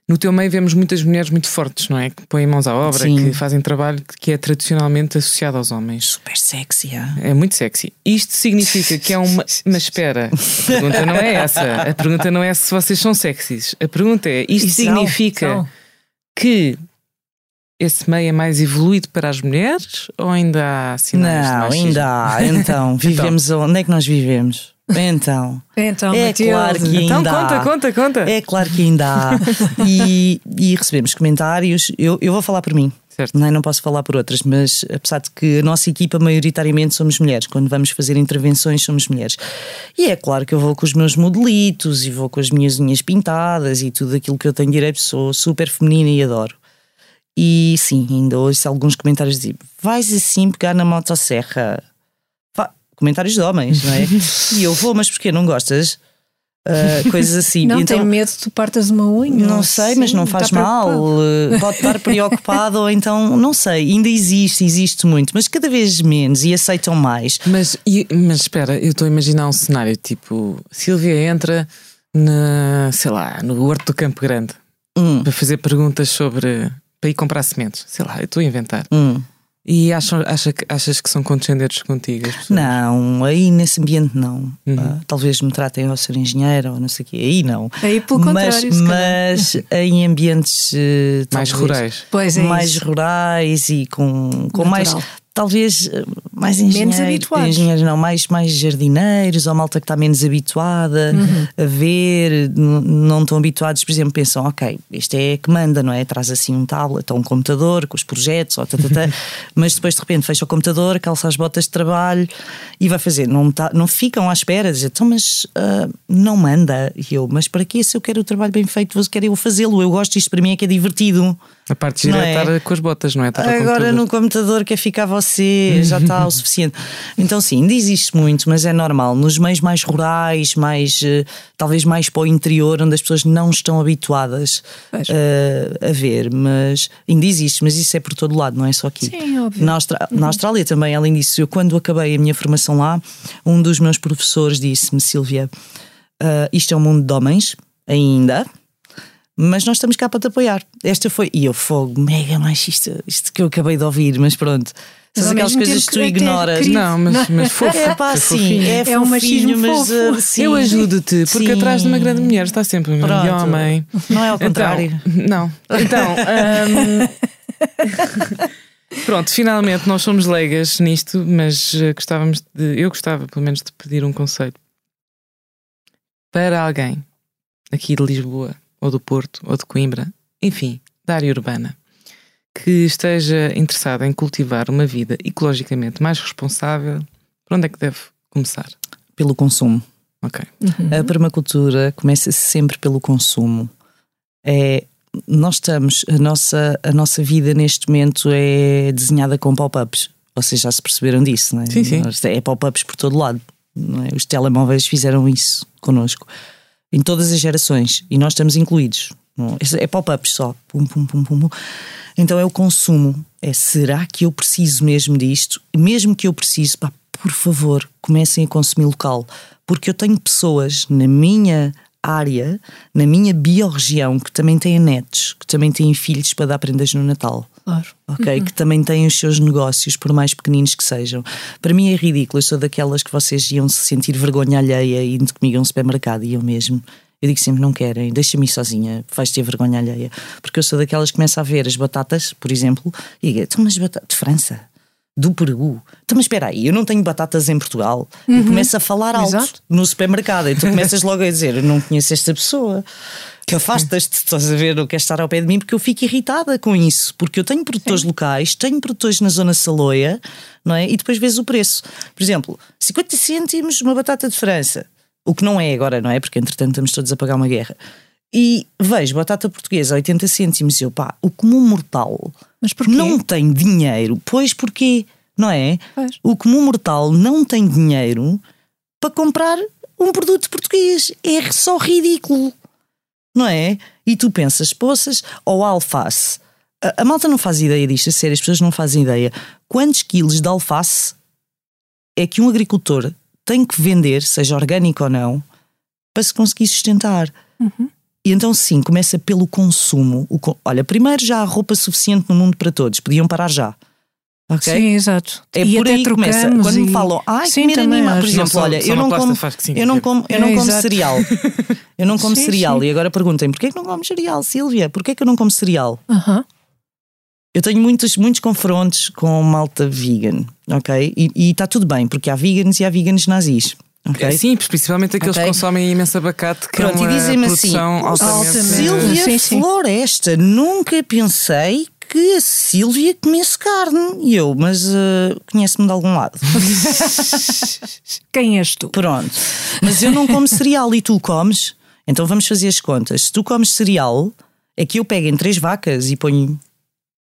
No teu meio vemos muitas mulheres muito fortes, não é? Que põem mãos à obra, Sim. que fazem trabalho que é tradicionalmente associado aos homens. Super sexy. ah. É muito sexy. Isto significa que é uma. (laughs) Mas espera, a pergunta não é essa. A pergunta não é se vocês são sexys. A pergunta é: isto E significa são. que esse meio é mais evoluído para as mulheres ou ainda há sinais de Não, machismo? ainda há. Então, (laughs) vivemos onde é que nós vivemos? Então, (laughs) Então, É Matilde, claro que Então ainda conta, há. conta, conta. é claro que ainda há. (laughs) E, e recebemos comentários. Eu, eu vou falar por mim. Certo. Não, é? não posso falar por outras, mas apesar de que a nossa equipa maioritariamente somos mulheres, quando vamos fazer intervenções somos mulheres. E é claro que eu vou com os meus modelitos e vou com as minhas unhas pintadas e tudo aquilo que eu tenho direito, sou super feminina e adoro. E sim, ainda ouço alguns comentários de vais assim pegar na motosserra. Comentários de homens, não é? (laughs) e eu vou, mas porquê não gostas? Ah, coisas assim. Não então, tem medo que tu partas uma unha? não sei, mas não faz Está mal. preocupado? eh, Pode estar preocupado ou então, não sei, ainda existe, existe muito, mas cada vez menos e aceitam mais. Mas, e- mas espera, eu estou a imaginar um cenário tipo: Silvia entra na, sei lá, no Horto do Campo Grande Hum, para fazer perguntas sobre. para ir comprar sementes. Sei lá, eu estou a inventar. hum. E acham, acha, achas que são condescendentes contigo? Não, aí nesse ambiente não. Uhum. Ah, talvez me tratem ao ser engenheiro ou não sei o quê, aí não. Aí pelo mas, contrário, mas em ambientes eh, Mais talvez rurais. Pois é mais isso. rurais e com, com mais. Talvez eh, mais Menos engenheiros, habituados. engenheiros não, mais, mais jardineiros ou malta que está menos habituada Uhum. a ver, não estão habituados, por exemplo, pensam, ok, isto é que manda, não é? Traz assim um tablet ou um computador com os projetos, ou (laughs) mas depois de repente fecha o computador, calça as botas de trabalho e vai fazer. Não, tá, não ficam à espera, dizer, então, mas ah, não manda. E eu, mas para que se eu quero o trabalho bem feito, você quer eu fazê-lo? Eu gosto, isto para mim é que é divertido. A parte gira é é? estar com as botas, não é? Estar Agora no computador quer ficar você, já está o (laughs) suficiente. Então, sim, ainda existe muito, mas é normal. Nos meios mais rurais, mais eh, talvez mais para o interior, onde as pessoas não estão habituadas eh, a ver, mas ainda existe, mas isso é por todo lado, não é só aqui. Sim, óbvio. Na, Austra- na Austrália também, além disso, eu quando acabei a minha formação lá, um dos meus professores disse-me, Silvia, ah, isto é um mundo de homens, ainda, mas nós estamos cá para te apoiar. Esta foi, e eu fogo, mega machista, isto que eu acabei de ouvir, mas pronto. São aquelas coisas que tu é até ignoras. Não, mas, mas fofo. É pá, Foi sim, fofinho. é, É um machismo mas fofo. ah, sim. Eu ajudo-te, porque Sim. atrás de uma grande mulher está sempre um grande homem. Não é ao contrário. Então, não. Então, hum, (laughs) pronto, finalmente nós somos leigas nisto, mas eh, gostávamos de, eu gostava pelo menos de pedir um conselho para alguém aqui de Lisboa, ou do Porto, ou de Coimbra, enfim, da área urbana, que esteja interessado em cultivar uma vida ecologicamente mais responsável, por onde é que deve começar? Pelo consumo. Ok. A permacultura começa sempre pelo consumo. É, nós estamos, a nossa, a nossa vida neste momento é desenhada com pop-ups. Vocês já se perceberam disso, não é? Sim, sim. É pop-ups por todo lado. Não é? Os telemóveis fizeram isso connosco. Em todas as gerações. E nós estamos incluídos. É pop-ups só. Pum, pum, pum, pum. Então é o consumo. É será que eu preciso mesmo disto? Mesmo que eu preciso, pá, por favor, comecem a consumir local. Porque eu tenho pessoas na minha área, na minha biorregião, que também têm netos, que também têm filhos para dar prendas no Natal. Claro. Ok? Uhum. Que também têm os seus negócios, por mais pequeninos que sejam. Para mim é ridículo. Eu sou daquelas que vocês iam se sentir vergonha alheia indo comigo a um supermercado e eu mesmo. Eu digo sempre: não querem, deixa-me ir sozinha, vais ter vergonha alheia. Porque eu sou daquelas que começa a ver as batatas, por exemplo, e digo: então, mas batatas de França, do Peru. Então, mas espera aí, eu não tenho batatas em Portugal. Uhum. E começa a falar alto Exato. no supermercado. E tu começas logo a dizer: eu não conheço esta pessoa. Que afastas-te, estás a ver, não queres estar ao pé de mim, porque eu fico irritada com isso. Porque eu tenho produtores Sim. locais, tenho produtores na zona Saloia, não é? E depois vês o preço. Por exemplo, 50 cêntimos uma batata de França. O que não é agora, não é? Porque entretanto estamos todos a pagar uma guerra. E vejo batata portuguesa a 80 cêntimos e eu, pá, o comum mortal não tem dinheiro. Pois porquê? Não é? Pois. O comum mortal não tem dinheiro para comprar um produto português. É só ridículo. Não é? E tu pensas, poças, ou alface. A, a malta não faz ideia disto, a sério, as pessoas não fazem ideia. Quantos quilos de alface é que um agricultor tem que vender, seja orgânico ou não, para se conseguir sustentar? Uhum. E então, sim, começa pelo consumo. O, olha, primeiro já há roupa suficiente no mundo para todos, podiam parar já. Okay? Sim, exato. É e por aí que começa. Quando e... me falam, ai, sim, comer animal, por exemplo, olha, eu não, como, eu não como, eu não como cereal. Eu não (laughs) como sim, cereal. Sim. E agora perguntem, porquê é que não comes cereal, Sílvia? Porquê é que eu não como cereal? Uh -huh. Eu tenho muitos, muitos confrontos com malta vegan, ok? E está tudo bem, porque há vegans e há vegans nazis. Okay? Sim, principalmente aqueles okay. que consomem imenso abacate, que Pronto, é uma assim, produção assim, altamente... Silvia sim, sim. Floresta, nunca pensei que a Silvia comesse carne. E eu, mas uh, conhece-me de algum lado. (laughs) Quem és tu? Pronto. Mas eu não como cereal e tu comes. Então vamos fazer as contas. Se tu comes cereal, é que eu pego em três vacas e ponho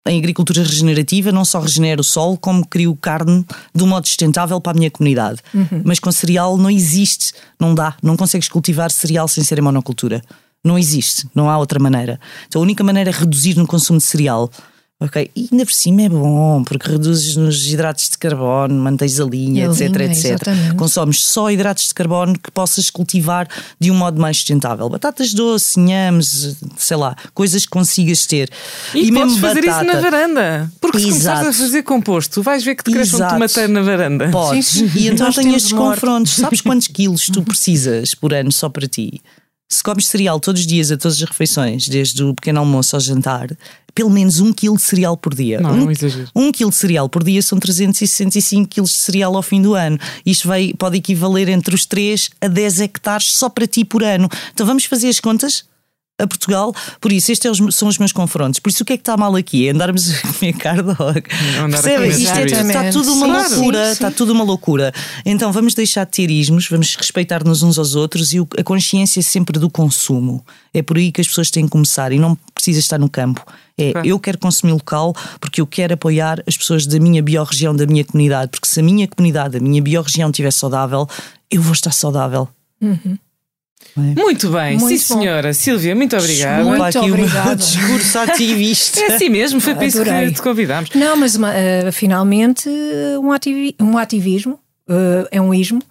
em agricultura regenerativa não só regenero o solo, como crio carne de um modo sustentável para a minha comunidade. Uhum. Mas com cereal não existe, não dá, não consegues cultivar cereal sem ser em monocultura. Não existe, não há outra maneira. Então a única maneira é reduzir no consumo de cereal. Ok, e ainda por cima é bom, porque reduzes nos hidratos de carbono, mantens a linha, etc, linha, etc. Exatamente. Consomes só hidratos de carbono que possas cultivar de um modo mais sustentável. Batatas doces, nhams, sei lá, coisas que consigas ter. E, e podes fazer batata. isso na varanda. Porque se começares a fazer composto, tu vais ver que te cresce um tomateiro na varanda. Podes. Sim, sim. E então tens estes confrontos. (laughs) Sabes quantos quilos tu precisas por ano só para ti? Se comes cereal todos os dias, a todas as refeições, desde o pequeno almoço ao jantar, pelo menos um quilo de cereal por dia. Não, um, não exagero. Um quilo de cereal por dia são 365 quilos de cereal ao fim do ano. Isto vai, pode equivaler entre os 3 a 10 hectares só para ti por ano. Então vamos fazer as contas? A Portugal. Por isso, estes é são os meus confrontos. Por isso, o que é que está mal aqui? É andarmos (laughs) a comer carne? Isto é, está tudo uma claro. loucura. Sim, sim. Está tudo uma loucura. Então, vamos deixar de ter ismos, vamos respeitar-nos uns aos outros e a consciência sempre do consumo. É por aí que as pessoas têm que começar e não precisa estar no campo. É, claro. eu quero consumir local porque eu quero apoiar as pessoas da minha biorregião, da minha comunidade. Porque se a minha comunidade, a minha biorregião estiver saudável, eu vou estar saudável. Uhum. É? Muito bem, muito sim bom. senhora. Silvia, muito obrigada. Muito aqui obrigada. o discurso ativista. É assim mesmo, foi para isso que te convidámos. Não, mas uh, finalmente um, ativi um ativismo uh, é um ismo.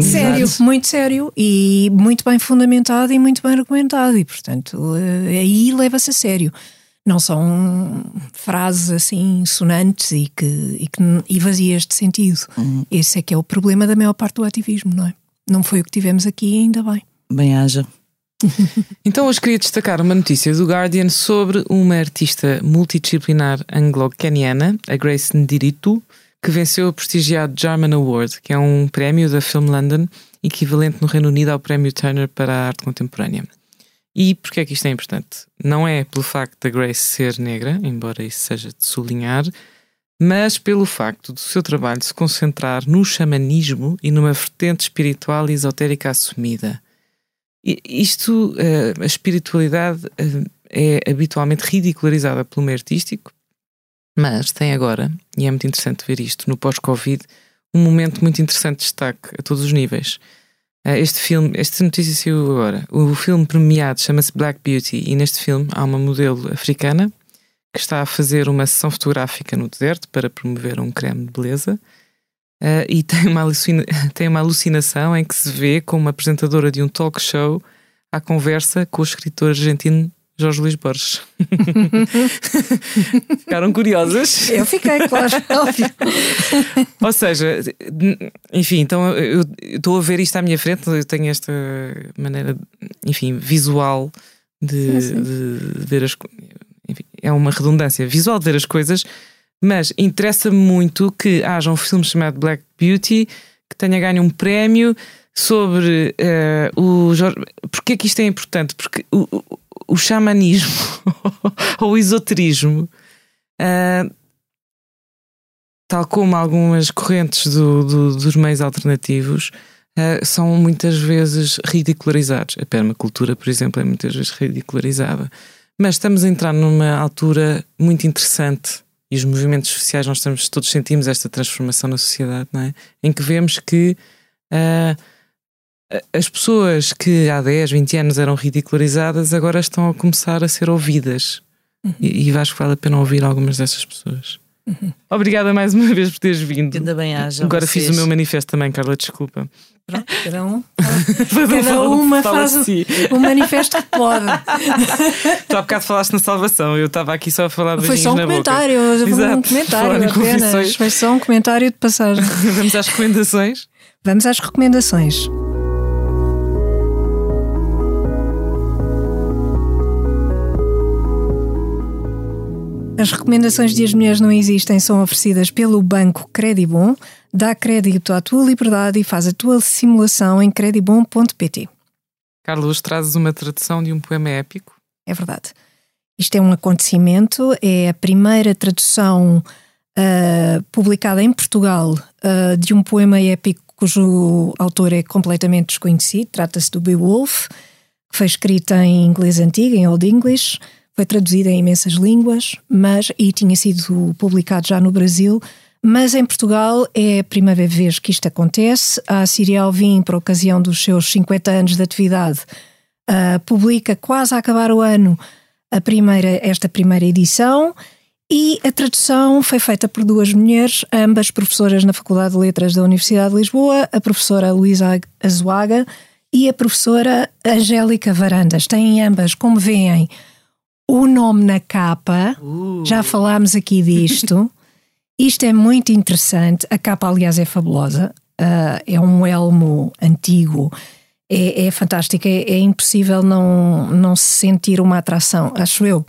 Sério, muito sério e muito bem fundamentado e muito bem argumentado, e portanto uh, aí leva-se a sério. Não são frases assim sonantes e, que, e, que, e vazias de sentido. Uhum. Esse é que é o problema da maior parte do ativismo, não é? Não foi o que tivemos aqui, ainda bem. Bem-haja. (laughs) então hoje queria destacar uma notícia do Guardian sobre uma artista multidisciplinar anglo-caniana, a Grace Ndiritu, que venceu o prestigiado German Award, que é um prémio da Film London, equivalente no Reino Unido ao prémio Turner para a arte contemporânea. E porquê é que isto é importante? Não é pelo facto da Grace ser negra, embora isso seja de sublinhar, mas pelo facto do seu trabalho se concentrar no xamanismo e numa vertente espiritual e esotérica assumida. Isto, eh, a espiritualidade eh, é habitualmente ridicularizada pelo meio artístico Mas tem agora, e é muito interessante ver isto no pós-Covid, um momento muito interessante de destaque a todos os níveis. Eh, este filme, esta notícia saiu agora. O filme premiado chama-se Black Beauty e neste filme há uma modelo africana que está a fazer uma sessão fotográfica no deserto para promover um creme de beleza uh, e tem uma, (laughs) tem uma alucinação em que se vê como uma apresentadora de um talk show à conversa com o escritor argentino Jorge Luís Borges. (laughs) Ficaram curiosas? Eu fiquei, claro, (laughs) óbvio. Ou seja, enfim, então eu estou a ver isto à minha frente, eu tenho esta maneira, enfim, visual de, sim, sim. de ver as enfim, é uma redundância visual de ver as coisas, mas interessa-me muito que haja um filme chamado Black Beauty que tenha ganho um prémio sobre uh, o Jorge. Porquê que isto é importante? Porque o, o xamanismo (laughs) ou o esoterismo, uh, tal como algumas correntes do, do, dos meios alternativos, uh, são muitas vezes ridicularizados. A permacultura, por exemplo, é muitas vezes ridicularizada. Mas estamos a entrar numa altura muito interessante e os movimentos sociais, nós estamos, todos sentimos esta transformação na sociedade, não é? Em que vemos que uh, as pessoas que há 10, 20 anos eram ridicularizadas agora estão a começar a ser ouvidas. Uhum. E, e acho que vale a pena ouvir algumas dessas pessoas. Uhum. Obrigada mais uma vez por teres vindo. Ainda bem haja. Agora vocês. fiz o meu manifesto também, Carla, desculpa. Pronto, cada um. (laughs) cada uma faz assim. o, manifesto que pode. (laughs) tu há bocado falaste na salvação, eu estava aqui só a falar Foi só um comentário, um comentário apenas. Foi só um comentário de passagem. (laughs) Vamos às recomendações? Vamos às recomendações. As recomendações de As Mulheres Não Existem são oferecidas pelo Banco Credibon. Dá crédito à tua liberdade e faz a tua simulação em credibon.pt. Carlos, trazes uma tradução de um poema épico? É verdade. Isto é um acontecimento, é a primeira tradução uh, publicada em Portugal uh, de um poema épico cujo autor é completamente desconhecido. Trata-se do Beowulf, que foi escrito em inglês antigo, em Old English foi traduzida em imensas línguas, mas e tinha sido publicado já no Brasil, mas em Portugal é a primeira vez que isto acontece. A Síria Alvim, por ocasião dos seus 50 anos de atividade, uh, publica quase a acabar o ano a primeira, esta primeira edição. E a tradução foi feita por duas mulheres, ambas professoras na Faculdade de Letras da Universidade de Lisboa, a professora Luísa Azuaga e a professora Angélica Varandas. Têm ambas, como veem, o nome na capa, uh. já falámos aqui disto. (laughs) Isto é muito interessante. A capa, aliás, é fabulosa. Uh, é um elmo antigo. É, é fantástico. É, é, impossível não, não se sentir uma atração, acho eu,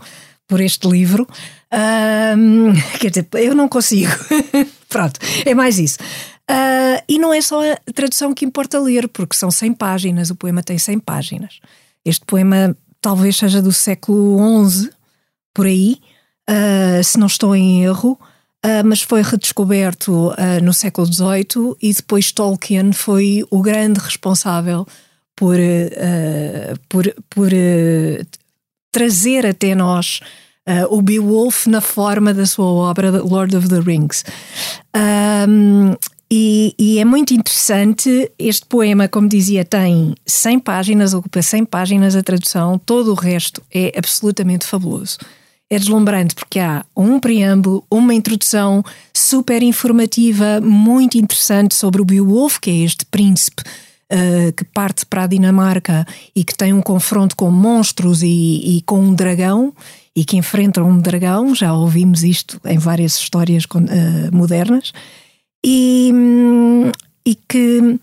por este livro. Uh, (laughs) quer dizer, eu não consigo. (laughs) Pronto, é mais isso. Uh, e não é só a tradução que importa ler, porque são 100 páginas. O poema tem 100 páginas. Este poema talvez seja do século XI, por aí, uh, se não estou em erro, uh, mas foi redescoberto uh, no século XVIII e depois Tolkien foi o grande responsável por, por, por trazer até nós o Beowulf na forma da sua obra Lord of the Rings. Um, e, e, é muito interessante. Este poema, como dizia, tem 100 páginas, ocupa 100 páginas a tradução, todo o resto é absolutamente fabuloso. É deslumbrante porque há um preâmbulo, uma introdução super informativa, muito interessante sobre o Beowulf, que é este príncipe uh, que parte para a Dinamarca e que tem um confronto com monstros e, e com um dragão e que enfrenta um dragão. Já ouvimos isto em várias histórias uh, modernas e, e que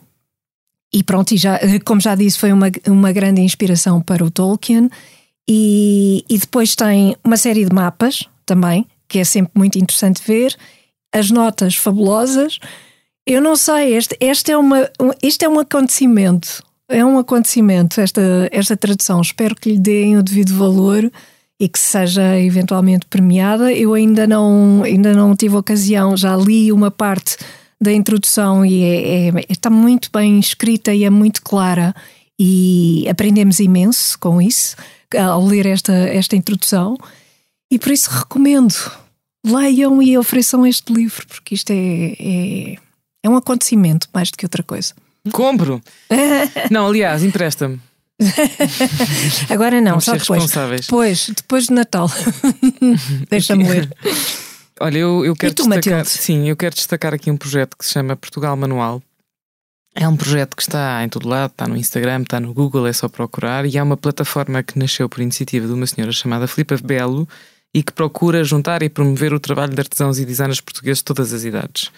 e pronto, e já, como já disse, foi uma, uma grande inspiração para o Tolkien. E, e depois tem uma série de mapas também, que é sempre muito interessante ver. As notas fabulosas. Eu não sei, este, este, é, uma, este é um acontecimento. É um acontecimento, esta, esta tradução. Espero que lhe deem o devido valor e que seja eventualmente premiada. Eu ainda não, ainda não tive ocasião, já li uma parte da introdução e é, é, está muito bem escrita e é muito clara e aprendemos imenso com isso ao ler esta, esta introdução e por isso recomendo. leiam e ofereçam este livro, porque isto é, é, é um acontecimento mais do que outra coisa. Compro! (laughs) não, aliás, empresta-me. (laughs) Agora não, Vamos só depois. Depois, depois de Natal. (laughs) Deixa-me ler. Olha, eu, eu quero tu, destacar, Matilde? sim, eu quero destacar aqui um projeto que se chama Portugal Manual. É um projeto que está em todo lado, está no Instagram, está no Google, é só procurar, e é uma plataforma que nasceu por iniciativa de uma senhora chamada Filipa Belo e que procura juntar e promover o trabalho de artesãos e designers portugueses de todas as idades.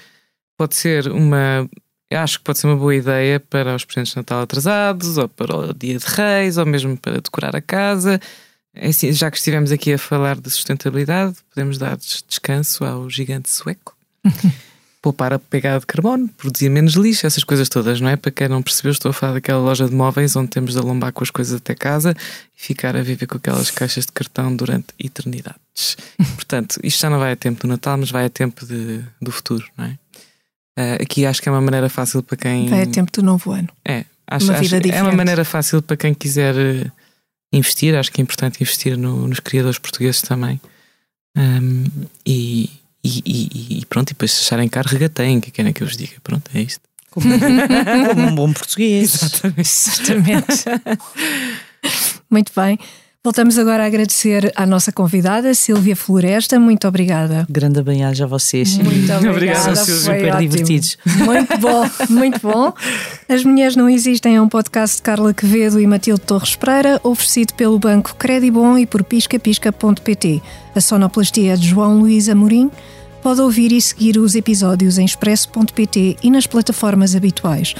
Pode ser uma, eu acho que pode ser uma boa ideia para os presentes de Natal atrasados, ou para o Dia de Reis, ou mesmo para decorar a casa. É assim, já que estivemos aqui a falar de sustentabilidade, podemos dar des- descanso ao gigante sueco. (laughs) Poupar a pegada de carbono, produzir menos lixo, essas coisas todas, não é? Para quem não percebeu, estou a falar daquela loja de móveis onde temos de alombar com as coisas até casa e ficar a viver com aquelas (laughs) caixas de cartão durante eternidades. Portanto, isto já não vai a tempo do Natal, mas vai a tempo de, do futuro, não é? Ah, aqui acho que é uma maneira fácil para quem. Vai a tempo do novo ano. É, acho, Uma acho- é uma maneira fácil para quem quiser eh, investir. Acho que é importante investir no- nos criadores portugueses também. Ahm, e, e- e- e pronto, e depois se acharem caro, regateiem, que querem que eu vos diga. Pronto, é isto. Como, como um bom português. (laughs) Exatamente. (laughs) Muito bem. Voltamos agora a agradecer à nossa convidada, Silvia Floresta. Muito obrigada. Grande bem-aja a vocês. Muito obrigada. Obrigado, foi Silvia. Super ótimo. divertidos. Muito bom, muito bom. As Mulheres Não Existem é um podcast de Carla Quevedo e Matilde Torres Pereira, oferecido pelo Banco Credibon e por piscapisca.pt. A sonoplastia é de João Luís Amorim. Pode ouvir e seguir os episódios em expresso.pt e nas plataformas habituais.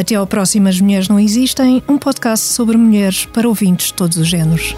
Até ao próximo As Mulheres Não Existem, um podcast sobre mulheres para ouvintes de todos os géneros.